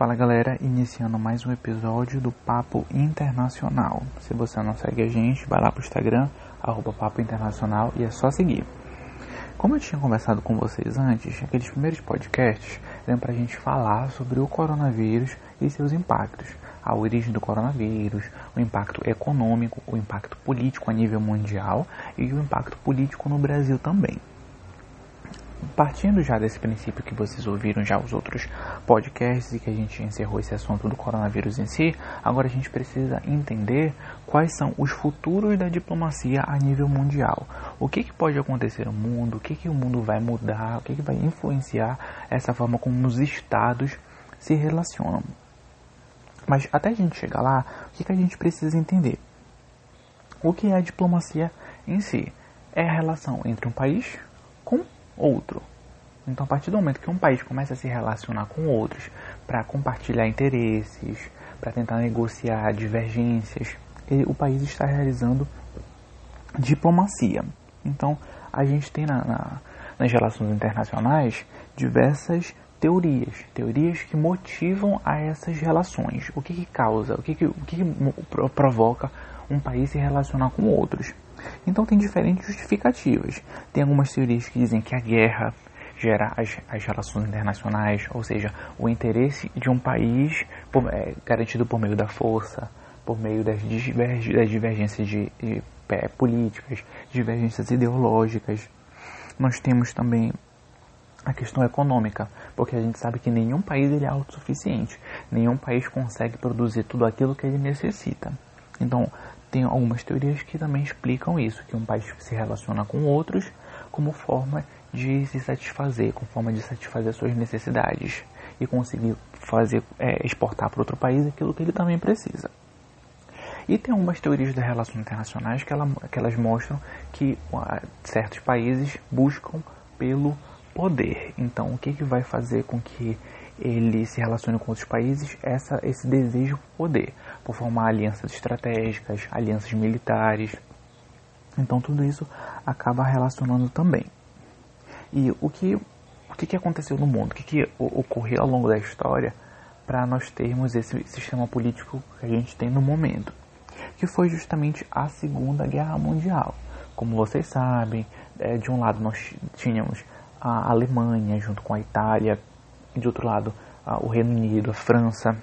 Fala galera, iniciando mais um episódio do Papo Internacional. Se você não segue a gente, vai lá pro Instagram, arroba Papo Internacional e é só seguir. Como eu tinha conversado com vocês antes, aqueles primeiros podcasts eram pra gente falar sobre o coronavírus e seus impactos. A origem do coronavírus, o impacto econômico, o impacto político a nível mundial e o impacto político no Brasil também partindo já desse princípio que vocês ouviram já os outros podcasts e que a gente encerrou esse assunto do coronavírus em si, agora a gente precisa entender quais são os futuros da diplomacia a nível mundial. O que, que pode acontecer no mundo, o que, que o mundo vai mudar, o que, que vai influenciar essa forma como os estados se relacionam. Mas até a gente chegar lá, o que, que a gente precisa entender? O que é a diplomacia em si? É a relação entre um país com outro. Então, a partir do momento que um país começa a se relacionar com outros para compartilhar interesses, para tentar negociar divergências, o país está realizando diplomacia. Então, a gente tem na, na, nas relações internacionais diversas teorias, teorias que motivam a essas relações. O que, que causa, o que, que, o que, que provoca um país se relacionar com outros. Então tem diferentes justificativas. Tem algumas teorias que dizem que a guerra gera as, as relações internacionais, ou seja, o interesse de um país por, é, garantido por meio da força, por meio das, diverg, das divergências de, de é, políticas, divergências ideológicas. Nós temos também a questão econômica, porque a gente sabe que nenhum país ele é autossuficiente, nenhum país consegue produzir tudo aquilo que ele necessita. Então, tem algumas teorias que também explicam isso, que um país se relaciona com outros como forma de se satisfazer, como forma de satisfazer suas necessidades e conseguir fazer é, exportar para outro país aquilo que ele também precisa. E tem algumas teorias das relações internacionais que, ela, que elas mostram que uh, certos países buscam pelo poder. Então, o que, que vai fazer com que ele se relacione com outros países? Essa, esse desejo por poder por formar alianças estratégicas, alianças militares. Então tudo isso acaba relacionando também. E o que, o que, aconteceu no mundo? O que, que ocorreu ao longo da história para nós termos esse sistema político que a gente tem no momento? Que foi justamente a Segunda Guerra Mundial. Como vocês sabem, é, de um lado nós tínhamos a Alemanha junto com a Itália, de outro lado o Reino Unido, a França,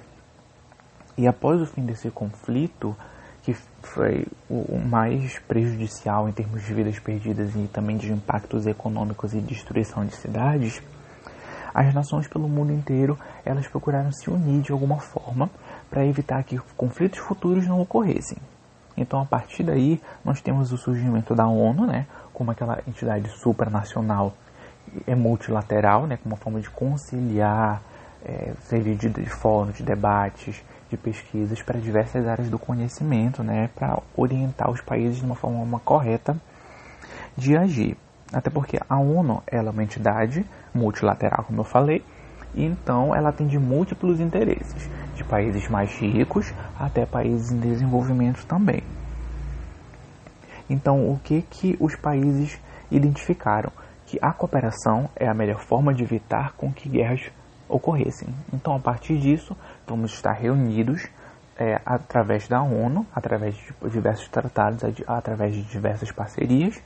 e após o fim desse conflito, que foi o mais prejudicial em termos de vidas perdidas e também de impactos econômicos e destruição de cidades, as nações pelo mundo inteiro elas procuraram se unir de alguma forma para evitar que conflitos futuros não ocorressem. Então, a partir daí, nós temos o surgimento da ONU, né, como aquela entidade supranacional e multilateral, né, como uma forma de conciliar, é, servir de, de fórum, de debates, de pesquisas para diversas áreas do conhecimento, né, para orientar os países de uma forma correta de agir. Até porque a ONU ela é uma entidade multilateral, como eu falei, e então ela atende múltiplos interesses, de países mais ricos até países em desenvolvimento também. Então, o que que os países identificaram? Que a cooperação é a melhor forma de evitar com que guerras ocorressem. Então, a partir disso, vamos estar reunidos é, através da ONU, através de diversos tratados, através de diversas parcerias,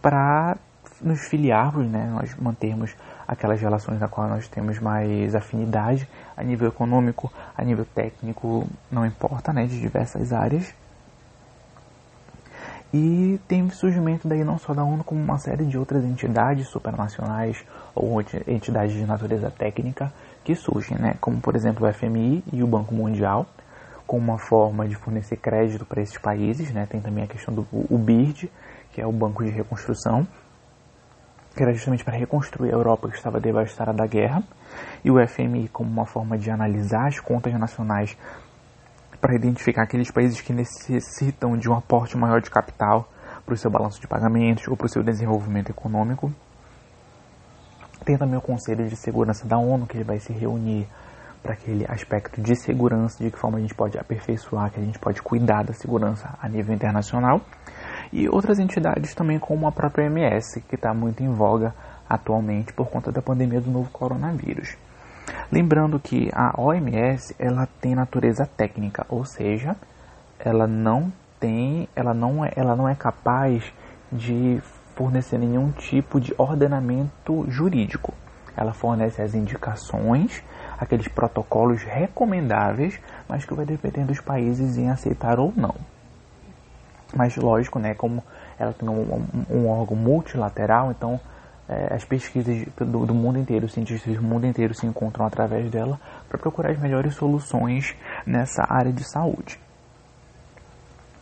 para nos filiarmos, né, nós mantermos aquelas relações na qual nós temos mais afinidade a nível econômico, a nível técnico, não importa, né, de diversas áreas. E tem surgimento daí não só da ONU, como uma série de outras entidades supranacionais ou entidades de natureza técnica que surgem, né? como por exemplo o FMI e o Banco Mundial, como uma forma de fornecer crédito para esses países. Né? Tem também a questão do o BIRD, que é o Banco de Reconstrução, que era justamente para reconstruir a Europa que estava devastada da guerra, e o FMI como uma forma de analisar as contas nacionais para identificar aqueles países que necessitam de um aporte maior de capital para o seu balanço de pagamentos ou para o seu desenvolvimento econômico. Tem também o Conselho de Segurança da ONU, que ele vai se reunir para aquele aspecto de segurança, de que forma a gente pode aperfeiçoar, que a gente pode cuidar da segurança a nível internacional. E outras entidades também, como a própria OMS, que está muito em voga atualmente por conta da pandemia do novo coronavírus. Lembrando que a OMS ela tem natureza técnica, ou seja, ela não tem, ela não é, ela não é capaz de fornecer nenhum tipo de ordenamento jurídico. Ela fornece as indicações, aqueles protocolos recomendáveis, mas que vai depender dos países em aceitar ou não. Mas lógico, né, como ela tem um, um, órgão multilateral, então é, as pesquisas do, do, mundo inteiro, os cientistas do mundo inteiro se encontram através dela para procurar as melhores soluções nessa área de saúde.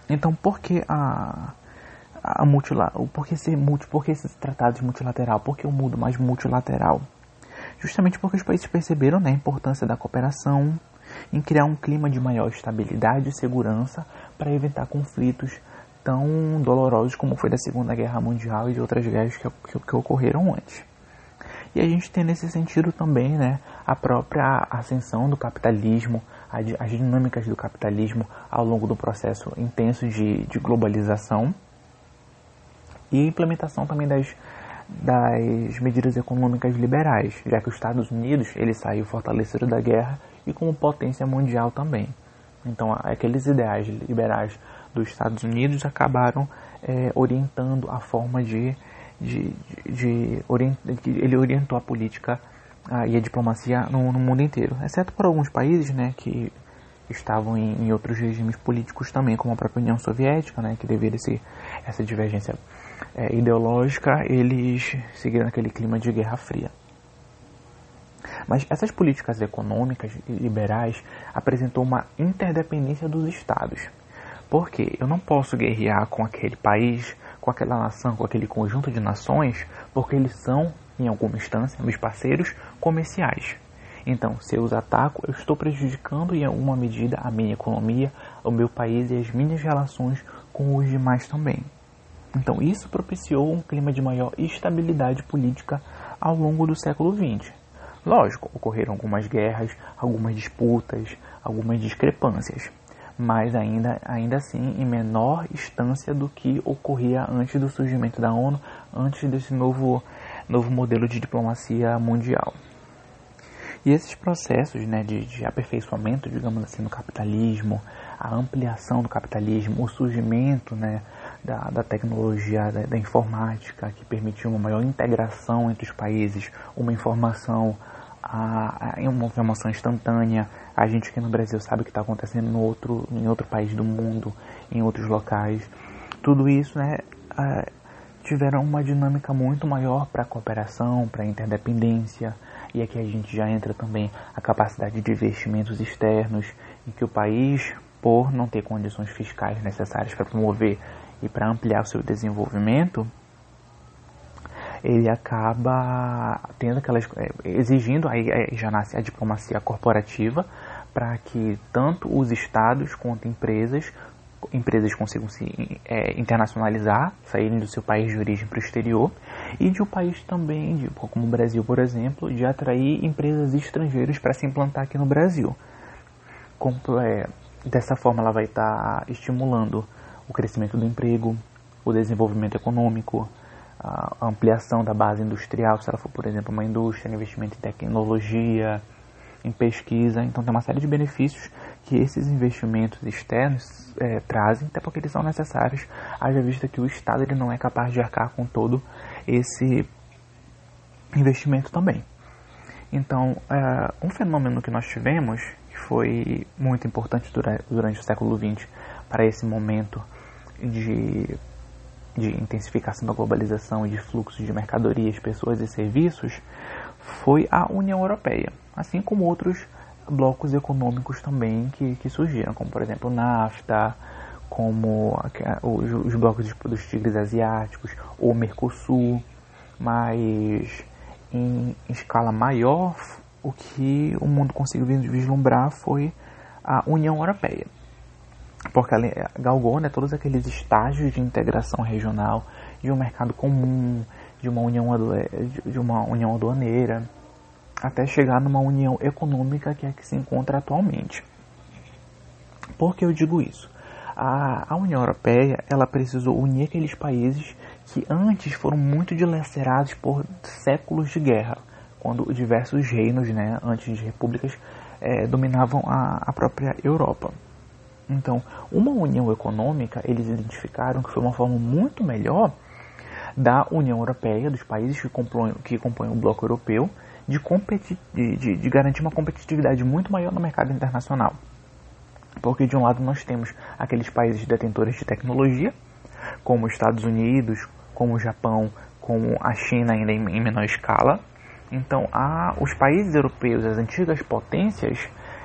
Então, por que a, a multilateral? Por que ser multi, por que esses tratados multilateral? Por que o mundo mais multilateral? Justamente porque os países perceberam né, a importância da cooperação em criar um clima de maior estabilidade e segurança para evitar conflitos tão dolorosos como foi da Segunda Guerra Mundial e de outras guerras que, que, que ocorreram antes. E a gente tem nesse sentido também né, a própria ascensão do capitalismo, as dinâmicas do capitalismo ao longo do processo intenso de, de globalização e a implementação também das, das medidas econômicas liberais, já que os Estados Unidos ele saiu fortalecido da guerra e como potência mundial também. Então, aqueles ideais liberais dos Estados Unidos acabaram é, orientando a forma de, de, de, de ele orientou a política ah, e a diplomacia no, no, mundo inteiro, exceto por alguns países, né, que estavam em, em, outros regimes políticos também, como a própria União Soviética, né, que devido a esse, essa divergência é, ideológica, eles seguiram aquele clima de Guerra Fria. Mas essas políticas econômicas liberais apresentou uma interdependência dos estados. Porque eu não posso guerrear com aquele país, com aquela nação, com aquele conjunto de nações, porque eles são, em alguma instância, meus parceiros comerciais. Então, se eu os ataco, eu estou prejudicando em alguma medida a minha economia, o meu país e as minhas relações com os demais também. Então, isso propiciou um clima de maior estabilidade política ao longo do século XX. Lógico, ocorreram algumas guerras, algumas disputas, algumas discrepâncias mas ainda, ainda assim em menor instância do que ocorria antes do surgimento da ONU, antes desse novo, novo modelo de diplomacia mundial. E esses processos né, de, de aperfeiçoamento, digamos assim, do capitalismo, a ampliação do capitalismo, o surgimento né, da, da tecnologia, da, da informática, que permitiu uma maior integração entre os países, uma informação a, a, uma informação instantânea. A gente aqui no Brasil sabe o que está acontecendo no outro, em outro país do mundo, em outros locais. Tudo isso né, a, tiveram uma dinâmica muito maior para a cooperação, para a interdependência. E aqui a gente já entra também a capacidade de investimentos externos, em que o país, por não ter condições fiscais necessárias para promover e para ampliar o seu desenvolvimento, ele acaba tendo aquelas é, exigindo aí já nasce a diplomacia corporativa para que tanto os estados quanto empresas empresas consigam se é, internacionalizar, saírem do seu país de origem para o exterior e de um país também, de, como o Brasil, por exemplo, de atrair empresas estrangeiras para se implantar aqui no Brasil. Com, é, dessa forma, ela vai estar tá estimulando o crescimento do emprego, o desenvolvimento econômico, a ampliação da base industrial, se ela for, por exemplo, uma indústria, investimento em tecnologia, em pesquisa. Então, tem uma série de benefícios que esses investimentos externos é, trazem, até porque eles são necessários, haja vista que o Estado ele não é capaz de arcar com todo esse investimento também. Então, é, um fenômeno que nós tivemos, que foi muito importante durante, durante o século XX para esse momento de de intensificação da globalização e de fluxos de mercadorias, pessoas e serviços foi a União Europeia, assim como outros blocos econômicos também que, que surgiram, como por exemplo o NAFTA, como os, os blocos dos tigres asiáticos, o Mercosul, mas em escala maior, o que o mundo conseguiu vislumbrar foi a União Europeia porque ela galgou né, todos aqueles estágios de integração regional, de um mercado comum, de uma união, de uma união aduaneira, até chegar numa união econômica que é que se encontra atualmente. Por que eu digo isso? A, a União Europeia ela precisou unir aqueles países que antes foram muito dilacerados por séculos de guerra, quando diversos reinos, né, antes de repúblicas, é, dominavam a, a própria Europa. Então, uma união econômica, eles identificaram que foi uma forma muito melhor da União Europeia, dos países que compõem, que compõem o bloco europeu, de, de, de, de garantir uma competitividade muito maior no mercado internacional. Porque, de um lado, nós temos aqueles países detentores de tecnologia, como os Estados Unidos, como o Japão, como a China ainda em, em menor escala. Então, a, os países europeus, as antigas potências,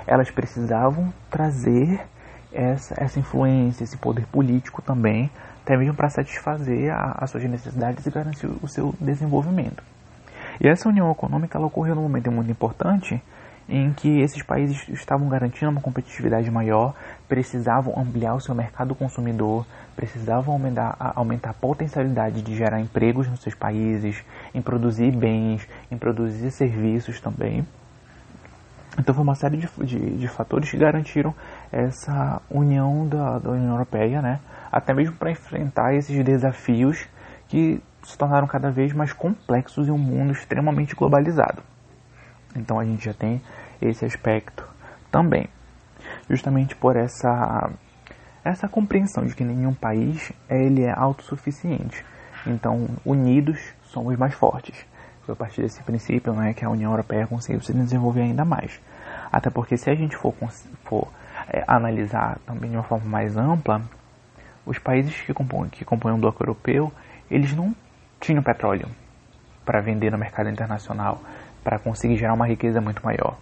elas precisavam trazer essa, essa influência, esse poder político também, até mesmo para satisfazer a, as suas necessidades e garantir o seu desenvolvimento. E essa união econômica ela ocorreu num momento muito importante em que esses países estavam garantindo uma competitividade maior, precisavam ampliar o seu mercado consumidor, precisavam aumentar, aumentar a potencialidade de gerar empregos nos seus países, em produzir bens, em produzir serviços também. Então foi uma série de, de, de fatores que garantiram essa união da, da União Europeia, né? até mesmo para enfrentar esses desafios que se tornaram cada vez mais complexos em um mundo extremamente globalizado. Então a gente já tem esse aspecto também, justamente por essa essa compreensão de que nenhum país ele é autossuficiente. Então, unidos somos mais fortes. Foi a partir desse princípio né, que a União Europeia conseguiu se desenvolver ainda mais. Até porque se a gente for, for analisar também de uma forma mais ampla, os países que compõem, que compõem o bloco europeu, eles não tinham petróleo para vender no mercado internacional, para conseguir gerar uma riqueza muito maior.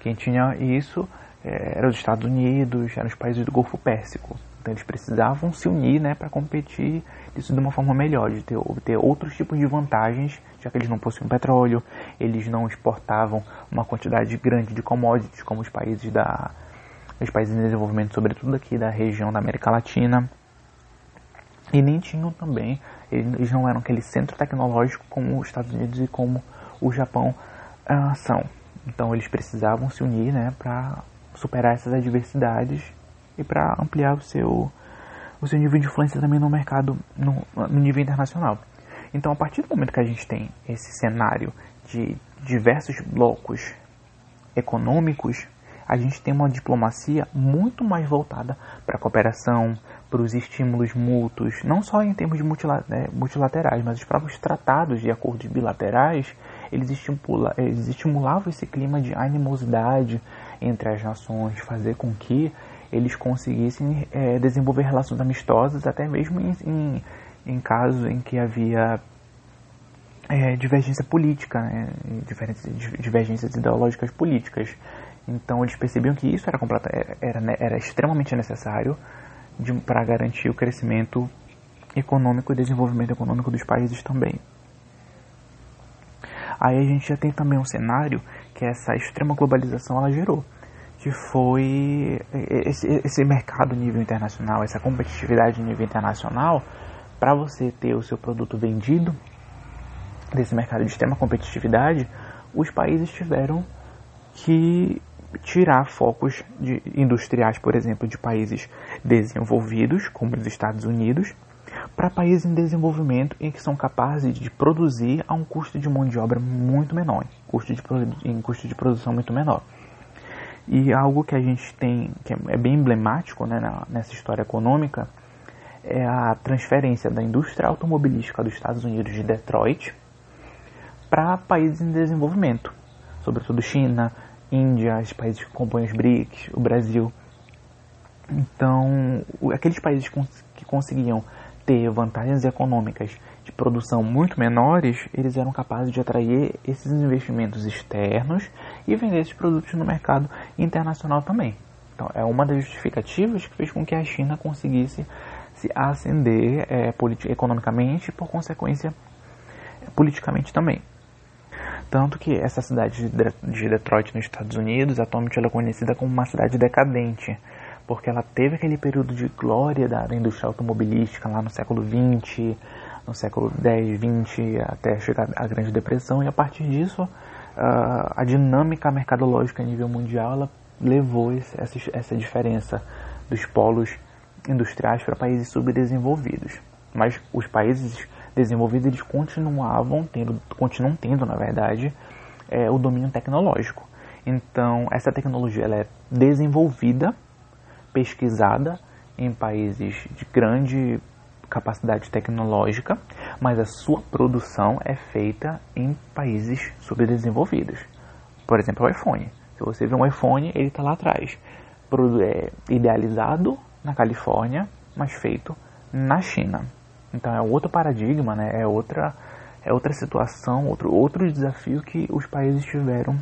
Quem tinha isso é, eram os Estados Unidos, eram os países do Golfo Pérsico. Então eles precisavam se unir né, para competir isso de uma forma melhor, de ter, obter outros tipos de vantagens, já que eles não possuíam petróleo, eles não exportavam uma quantidade grande de commodities como os países da os países em desenvolvimento, sobretudo aqui da região da América Latina. E nem tinham também, eles não eram aquele centro tecnológico como os Estados Unidos e como o Japão uh, são. Então eles precisavam se unir né, para superar essas adversidades e para ampliar o seu, o seu nível de influência também no mercado, no, no nível internacional. Então, a partir do momento que a gente tem esse cenário de diversos blocos econômicos, a gente tem uma diplomacia muito mais voltada para a cooperação, para os estímulos mútuos, não só em termos de né, multilaterais, mas os próprios tratados de acordos bilaterais, eles, eles estimulavam esse clima de animosidade entre as nações, fazer com que eles conseguissem é, desenvolver relações amistosas, até mesmo em, em, em casos em que havia é, divergência política, né, divergências ideológicas políticas. Então eles percebiam que isso era, era, era extremamente necessário para garantir o crescimento econômico e desenvolvimento econômico dos países também. Aí a gente já tem também um cenário que essa extrema globalização ela gerou, que foi esse, esse mercado nível internacional, essa competitividade nível internacional, para você ter o seu produto vendido desse mercado de extrema competitividade, os países tiveram que tirar focos de, industriais, por exemplo, de países desenvolvidos, como os Estados Unidos, para países em desenvolvimento em que são capazes de produzir a um custo de mão de obra muito menor, custo de, em custo de produção muito menor. E algo que a gente tem, que é bem emblemático né, nessa história econômica, é a transferência da indústria automobilística dos Estados Unidos de Detroit para países em desenvolvimento, sobretudo China, Índia, os países que compõem os BRICS, o Brasil. Então, aqueles países que conseguiam ter vantagens econômicas de produção muito menores, eles eram capazes de atrair esses investimentos externos e vender esses produtos no mercado internacional também. Então, é uma das justificativas que fez com que a China conseguisse se ascender é, economicamente e, por consequência, politicamente também. Tanto que essa cidade de Detroit, nos Estados Unidos, atualmente ela é conhecida como uma cidade decadente, porque ela teve aquele período de glória da, indústria automobilística lá no século XX, no século X, XX, até chegar à Grande Depressão, e a partir disso, uh, a dinâmica mercadológica a nível mundial ela levou essa diferença dos polos industriais para países subdesenvolvidos. Mas os países desenvolvidos eles continuavam tendo, continuam tendo, na verdade, é, o domínio tecnológico. Então, essa tecnologia ela é desenvolvida, pesquisada em países de grande capacidade tecnológica, mas a sua produção é feita em países subdesenvolvidos. Por exemplo, o iPhone. Se você vê um iPhone, ele está lá atrás. É idealizado na Califórnia, mas feito na China. Então é outro paradigma, né? é, outra, é outra situação, outro, outro desafio que os países tiveram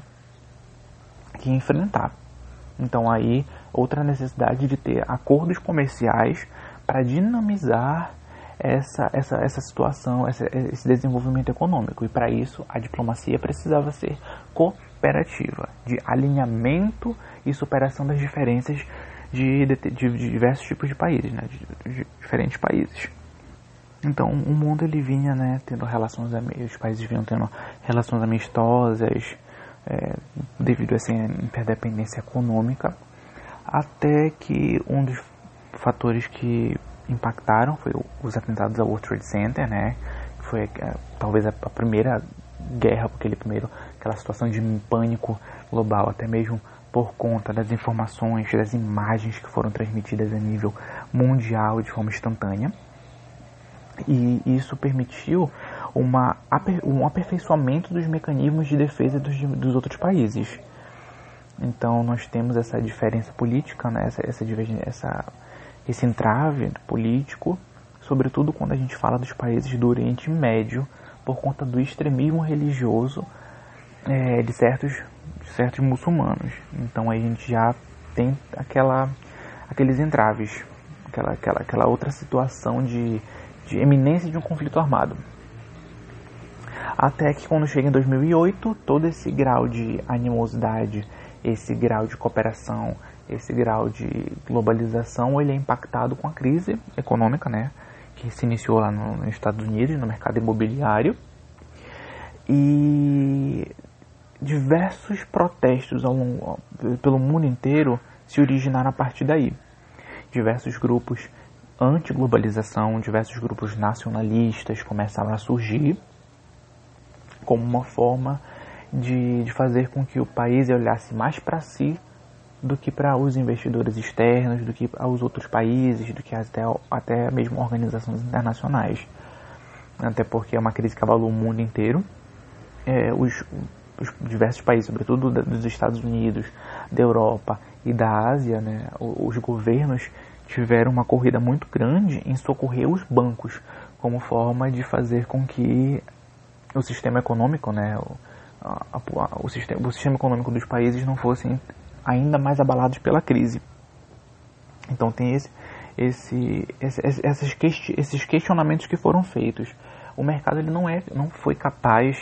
que enfrentar. Então aí outra necessidade de ter acordos comerciais para dinamizar essa, essa, essa situação, essa, esse desenvolvimento econômico. E para isso a diplomacia precisava ser cooperativa, de alinhamento e superação das diferenças de, de, de diversos tipos de países, né, de, de, diferentes países. Então o mundo ele vinha né, tendo relações, os países vinham tendo relações amistosas é, devido a essa interdependência econômica, até que um dos fatores que impactaram foi os atentados ao World Trade Center, né? Foi é, talvez a, a primeira guerra, aquele primeiro, aquela situação de pânico global, até mesmo por conta das informações, das imagens que foram transmitidas a nível mundial de forma instantânea. E isso permitiu uma, um aperfeiçoamento dos mecanismos de defesa dos, dos outros países. Então nós temos essa diferença política, né? essa, essa, essa, esse entrave político, sobretudo quando a gente fala dos países do Oriente Médio, por conta do extremismo religioso é, de certos, de certos muçulmanos. Então a gente já tem aquela, aqueles entraves, aquela, aquela, aquela outra situação de, de eminência de um conflito armado. Até que quando chega em 2008, todo esse grau de animosidade, esse grau de cooperação, esse grau de globalização, ele é impactado com a crise econômica, né, que se iniciou lá no, nos Estados Unidos, no mercado imobiliário. E diversos protestos longo, pelo mundo inteiro se originaram a partir daí. Diversos grupos anti-globalização, diversos grupos nacionalistas começaram a surgir como uma forma de, de fazer com que o país olhasse mais para si do que para os investidores externos, do que aos outros países, do que até, até mesmo organizações internacionais. Até porque é uma crise que abalou o mundo inteiro. É, os, os, diversos países, sobretudo dos Estados Unidos, da Europa e da Ásia, né, os governos tiveram uma corrida muito grande em socorrer os bancos como forma de fazer com que o sistema econômico, né, o, a, a, o, sistema, o sistema econômico dos países não fossem ainda mais abalados pela crise. Então tem esse, esse, esse, esses, esses questionamentos que foram feitos. O mercado ele não, é, não foi capaz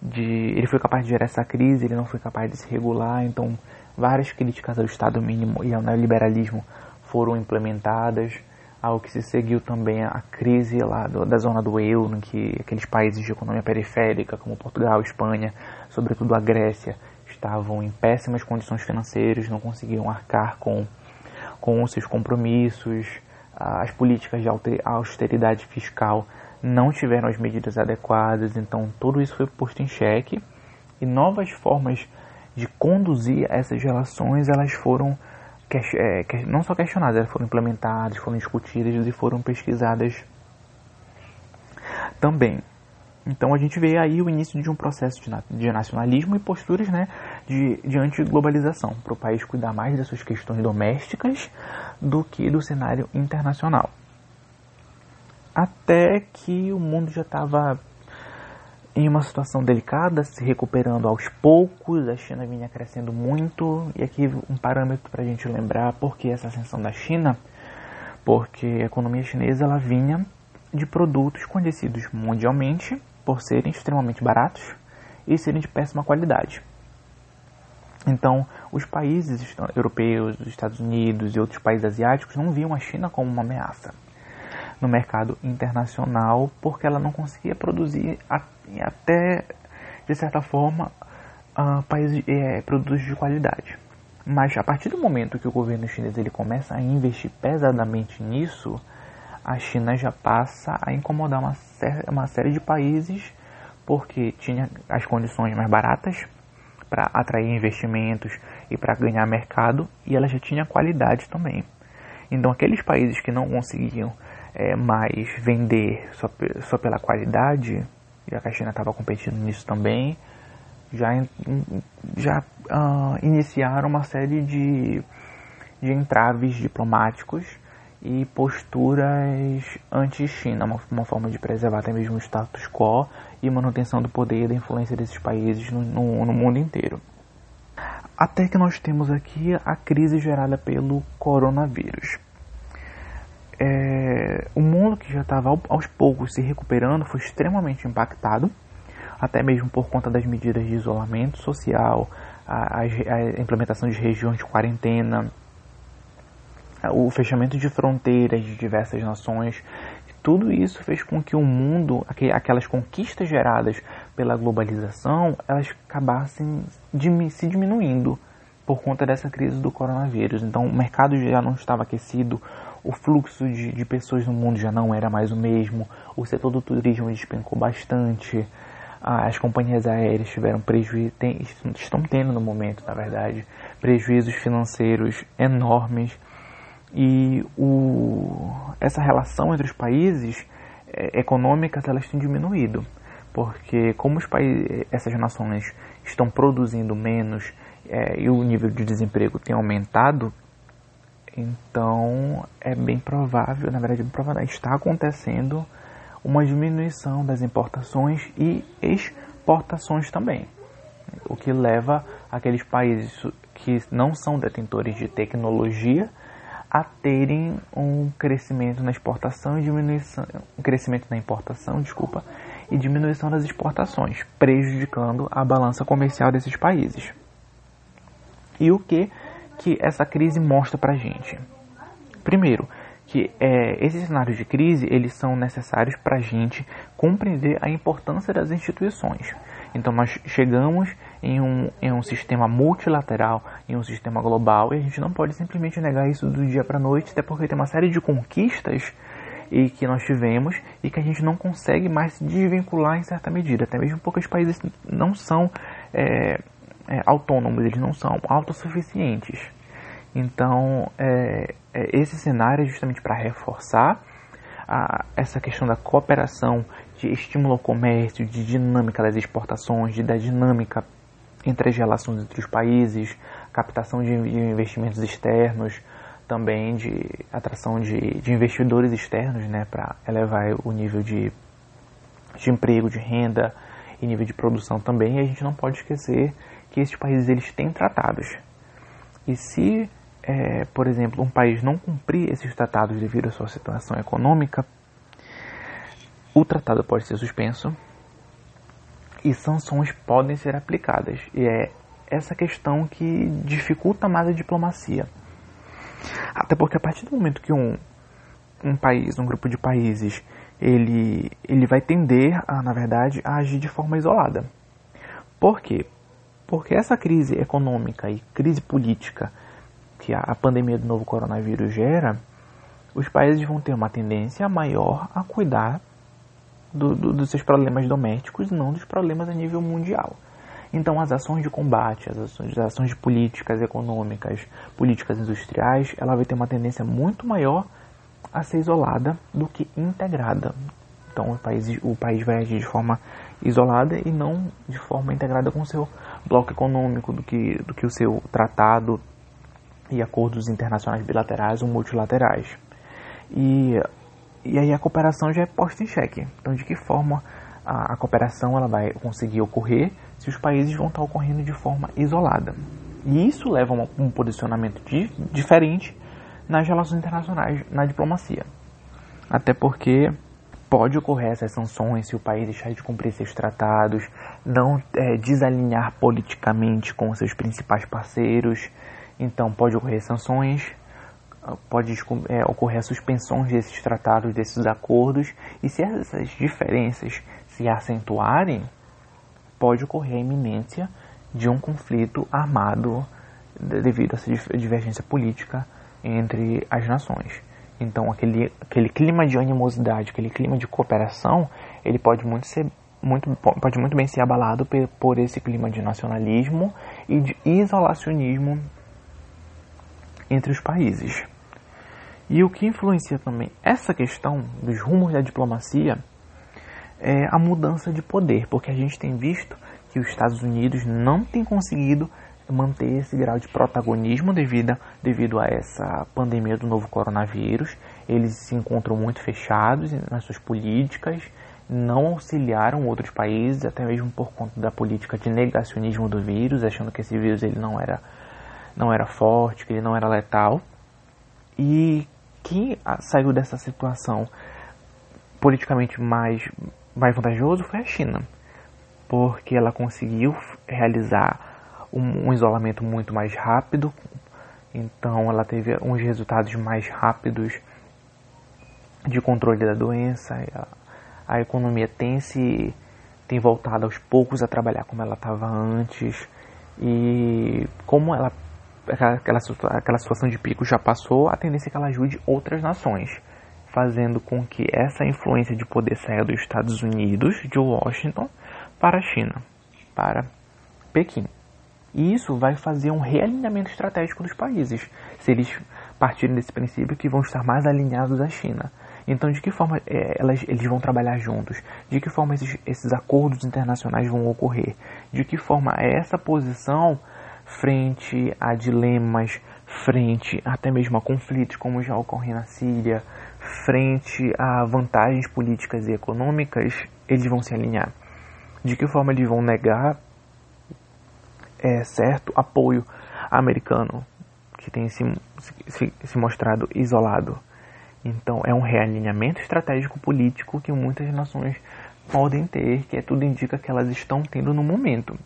de. Ele foi capaz de gerar essa crise, ele não foi capaz de se regular, então várias críticas ao Estado mínimo e ao neoliberalismo foram implementadas ao que se seguiu também a crise lá do, da zona do euro, em que aqueles países de economia periférica, como Portugal, Espanha, sobretudo a Grécia, estavam em péssimas condições financeiras, não conseguiam arcar com, com os seus compromissos, as políticas de austeridade fiscal não tiveram as medidas adequadas, então tudo isso foi posto em xeque e novas formas de conduzir essas relações elas foram é, não só questionadas, elas foram implementadas, foram discutidas e foram pesquisadas também. Então a gente vê aí o início de um processo de nacionalismo e posturas né, de, de antiglobalização, para o país cuidar mais das suas questões domésticas do que do cenário internacional. Até que o mundo já estava em uma situação delicada, se recuperando aos poucos, a China vinha crescendo muito, e aqui um parâmetro para a gente lembrar por que essa ascensão da China, porque a economia chinesa ela vinha de produtos conhecidos mundialmente por serem extremamente baratos e serem de péssima qualidade. Então, os países europeus, os Estados Unidos e outros países asiáticos não viam a China como uma ameaça no mercado internacional porque ela não conseguia produzir até de certa forma uh, países, é, produtos de qualidade. Mas a partir do momento que o governo chinês ele começa a investir pesadamente nisso, a China já passa a incomodar uma, uma série de países porque tinha as condições mais baratas para atrair investimentos e para ganhar mercado, e ela já tinha qualidade também. Então, aqueles países que não conseguiam é, mais vender só, só pela qualidade, que a China estava competindo nisso também, já, já uh, iniciaram uma série de, de entraves diplomáticos e posturas anti-China, uma, uma, forma de preservar até mesmo o status quo e manutenção do poder e da influência desses países no, no, no mundo inteiro. Até que nós temos aqui a crise gerada pelo coronavírus. É, o mundo que já estava aos poucos se recuperando foi extremamente impactado, até mesmo por conta das medidas de isolamento social, a, a, a implementação de regiões de quarentena, o fechamento de fronteiras de diversas nações, tudo isso fez com que o mundo, aquelas conquistas geradas pela globalização, elas acabassem se diminuindo por conta dessa crise do coronavírus. Então o mercado já não estava aquecido, o fluxo de, de pessoas no mundo já não era mais o mesmo, o setor do turismo despencou bastante, as companhias aéreas tiveram prejuízo, estão tendo no momento, na verdade, prejuízos financeiros enormes. E o, essa relação entre os países é, econômicas elas têm diminuído, porque como os países, essas nações estão produzindo menos é, e o nível de desemprego tem aumentado, então é bem provável, na verdade, provável, está acontecendo uma diminuição das importações e exportações também, o que leva aqueles países que não são detentores de tecnologia a terem um crescimento na exportação e diminuição, um crescimento na importação, desculpa, e diminuição das exportações, prejudicando a balança comercial desses países. E o que que essa crise mostra para gente? Primeiro, que é, esses cenários de crise eles são necessários para a gente compreender a importância das instituições. Então nós chegamos em um, em um sistema multilateral, em um sistema global, e a gente não pode simplesmente negar isso do dia para a noite, até porque tem uma série de conquistas e que nós tivemos e que a gente não consegue mais se desvincular em certa medida. Até mesmo porque os países não são é, é, autônomos, eles não são autossuficientes. Então, é, é esse cenário é justamente para reforçar a, essa questão da cooperação, de estímulo ao comércio, de dinâmica das exportações, de, da dinâmica entre as relações entre os países, captação de investimentos externos, também de atração de, de investidores externos, né, para elevar o nível de, de emprego, de renda e nível de produção também. E a gente não pode esquecer que esses países eles têm tratados. E se, é, por exemplo, um país não cumprir esses tratados devido à sua situação econômica, o tratado pode ser suspenso e sanções podem ser aplicadas. E é essa questão que dificulta mais a diplomacia. Até porque a partir do momento que um, um país, um grupo de países, ele, ele vai tender, a, na verdade, a agir de forma isolada. Por quê? Porque essa crise econômica e crise política que a, pandemia do novo coronavírus gera, os países vão ter uma tendência maior a cuidar do, do, dos seus problemas domésticos e não dos problemas a nível mundial. Então, as ações de combate, as ações, as ações políticas econômicas, políticas industriais, ela vai ter uma tendência muito maior a ser isolada do que integrada. Então, o país, o país vai agir de forma isolada e não de forma integrada com o seu bloco econômico, do que, do que o seu tratado e acordos internacionais bilaterais ou multilaterais. E e aí a cooperação já é posta em xeque. Então, de que forma a, a cooperação ela vai conseguir ocorrer se os países vão estar ocorrendo de forma isolada? E isso leva a um posicionamento di, diferente nas relações internacionais, na diplomacia. Até porque pode ocorrer essas sanções se o país deixar de cumprir seus tratados, não é, desalinhar politicamente com seus principais parceiros. Então, pode ocorrer sanções, pode é, ocorrer suspensões desses tratados, desses acordos, e se essas diferenças se acentuarem, pode ocorrer a iminência de um conflito armado devido a essa divergência política entre as nações. Então, aquele, aquele clima de animosidade, aquele clima de cooperação, ele pode muito ser muito, pode muito bem ser abalado por esse clima de nacionalismo e de isolacionismo entre os países. E o que influencia também essa questão dos rumos da diplomacia é a mudança de poder, porque a gente tem visto que os Estados Unidos não têm conseguido manter esse grau de protagonismo devido, devido a essa pandemia do novo coronavírus. Eles se encontram muito fechados nas suas políticas, não auxiliaram outros países, até mesmo por conta da política de negacionismo do vírus, achando que esse vírus ele não era, não era forte, que ele não era letal. E quem saiu dessa situação politicamente mais, mais vantajoso foi a China, porque ela conseguiu realizar um, um isolamento muito mais rápido, então ela teve uns resultados mais rápidos de controle da doença, a, a economia tem se tem voltado aos poucos a trabalhar como ela estava antes. E como ela aquela, aquela situação de pico já passou, a tendência é que ela ajude outras nações, fazendo com que essa influência de poder saia dos Estados Unidos, de Washington, para a China, para Pequim. E isso vai fazer um realinhamento estratégico dos países, se eles partirem desse princípio que vão estar mais alinhados à China. Então, de que forma é, elas, eles vão trabalhar juntos? De que forma esses, esses acordos internacionais vão ocorrer? De que forma essa posição frente a dilemas, frente até mesmo a conflitos como já ocorre na Síria, frente a vantagens políticas e econômicas, eles vão se alinhar. De que forma eles vão negar é, certo apoio americano que tem se, se, se mostrado isolado? Então é um realinhamento estratégico político que muitas nações podem ter, que é tudo indica que elas estão tendo no momento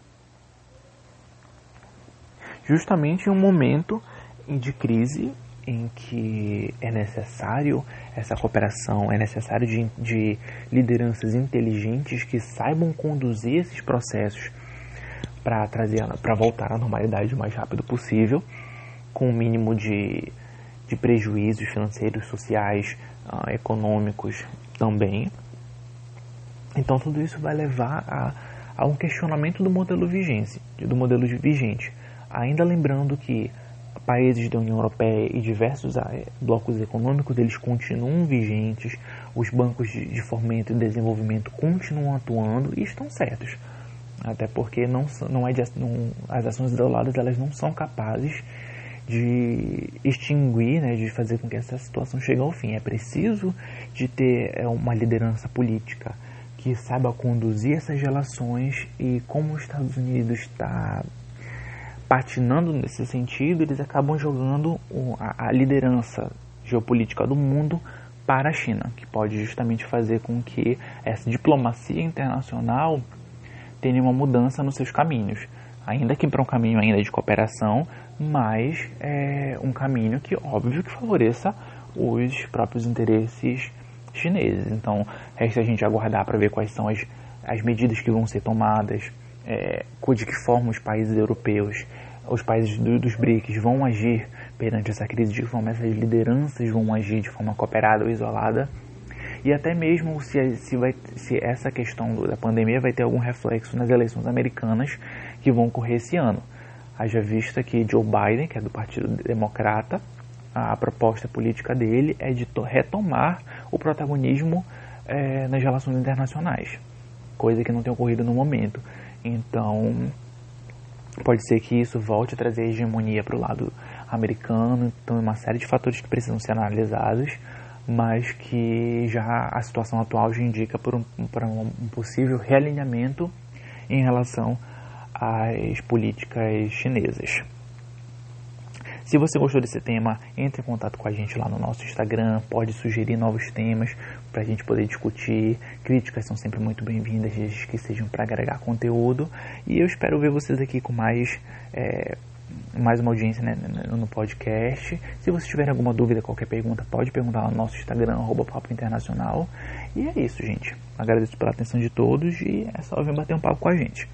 justamente em um momento de crise em que é necessário essa cooperação, é necessário de, de lideranças inteligentes que saibam conduzir esses processos para trazer, para voltar à normalidade o mais rápido possível, com o mínimo de, de prejuízos financeiros, sociais, uh, econômicos também. Então tudo isso vai levar a, a um questionamento do modelo vigente, do modelo vigente Ainda lembrando que países da União Europeia e diversos ah, blocos econômicos eles continuam vigentes, os bancos de fomento e desenvolvimento continuam atuando e estão certos, até porque não, não é de, não, as ações isoladas elas não são capazes de extinguir, né, de fazer com que essa situação chegue ao fim. É preciso de ter é, uma liderança política que saiba conduzir essas relações e como os Estados Unidos está patinando nesse sentido, eles acabam jogando a, liderança geopolítica do mundo para a China, que pode justamente fazer com que essa diplomacia internacional tenha uma mudança nos seus caminhos, ainda que para um caminho ainda de cooperação, mas é um caminho que óbvio que favoreça os próprios interesses chineses. Então resta a gente aguardar para ver quais são as, as medidas que vão ser tomadas é, de que forma os países europeus, os países do, dos BRICS vão agir perante essa crise, de que forma essas lideranças vão agir de forma cooperada ou isolada, e até mesmo se, se, vai, se essa questão da pandemia vai ter algum reflexo nas eleições americanas que vão ocorrer esse ano. Haja vista que Joe Biden, que é do Partido Democrata, a proposta política dele é de retomar o protagonismo é, nas relações internacionais, coisa que não tem ocorrido no momento. Então, pode ser que isso volte a trazer hegemonia para o lado americano. Então, uma série de fatores que precisam ser analisados, mas que já a situação atual já indica por um, por um possível realinhamento em relação às políticas chinesas. Se você gostou desse tema, entre em contato com a gente lá no nosso Instagram, pode sugerir novos temas para a gente poder discutir. Críticas são sempre muito bem-vindas, desde que sejam para agregar conteúdo. E eu espero ver vocês aqui com mais, é, mais uma audiência né, no podcast. Se você tiver alguma dúvida, qualquer pergunta, pode perguntar lá no nosso Instagram, arroba Papo Internacional. E é isso, gente. Agradeço pela atenção de todos e é só vir bater um papo com a gente.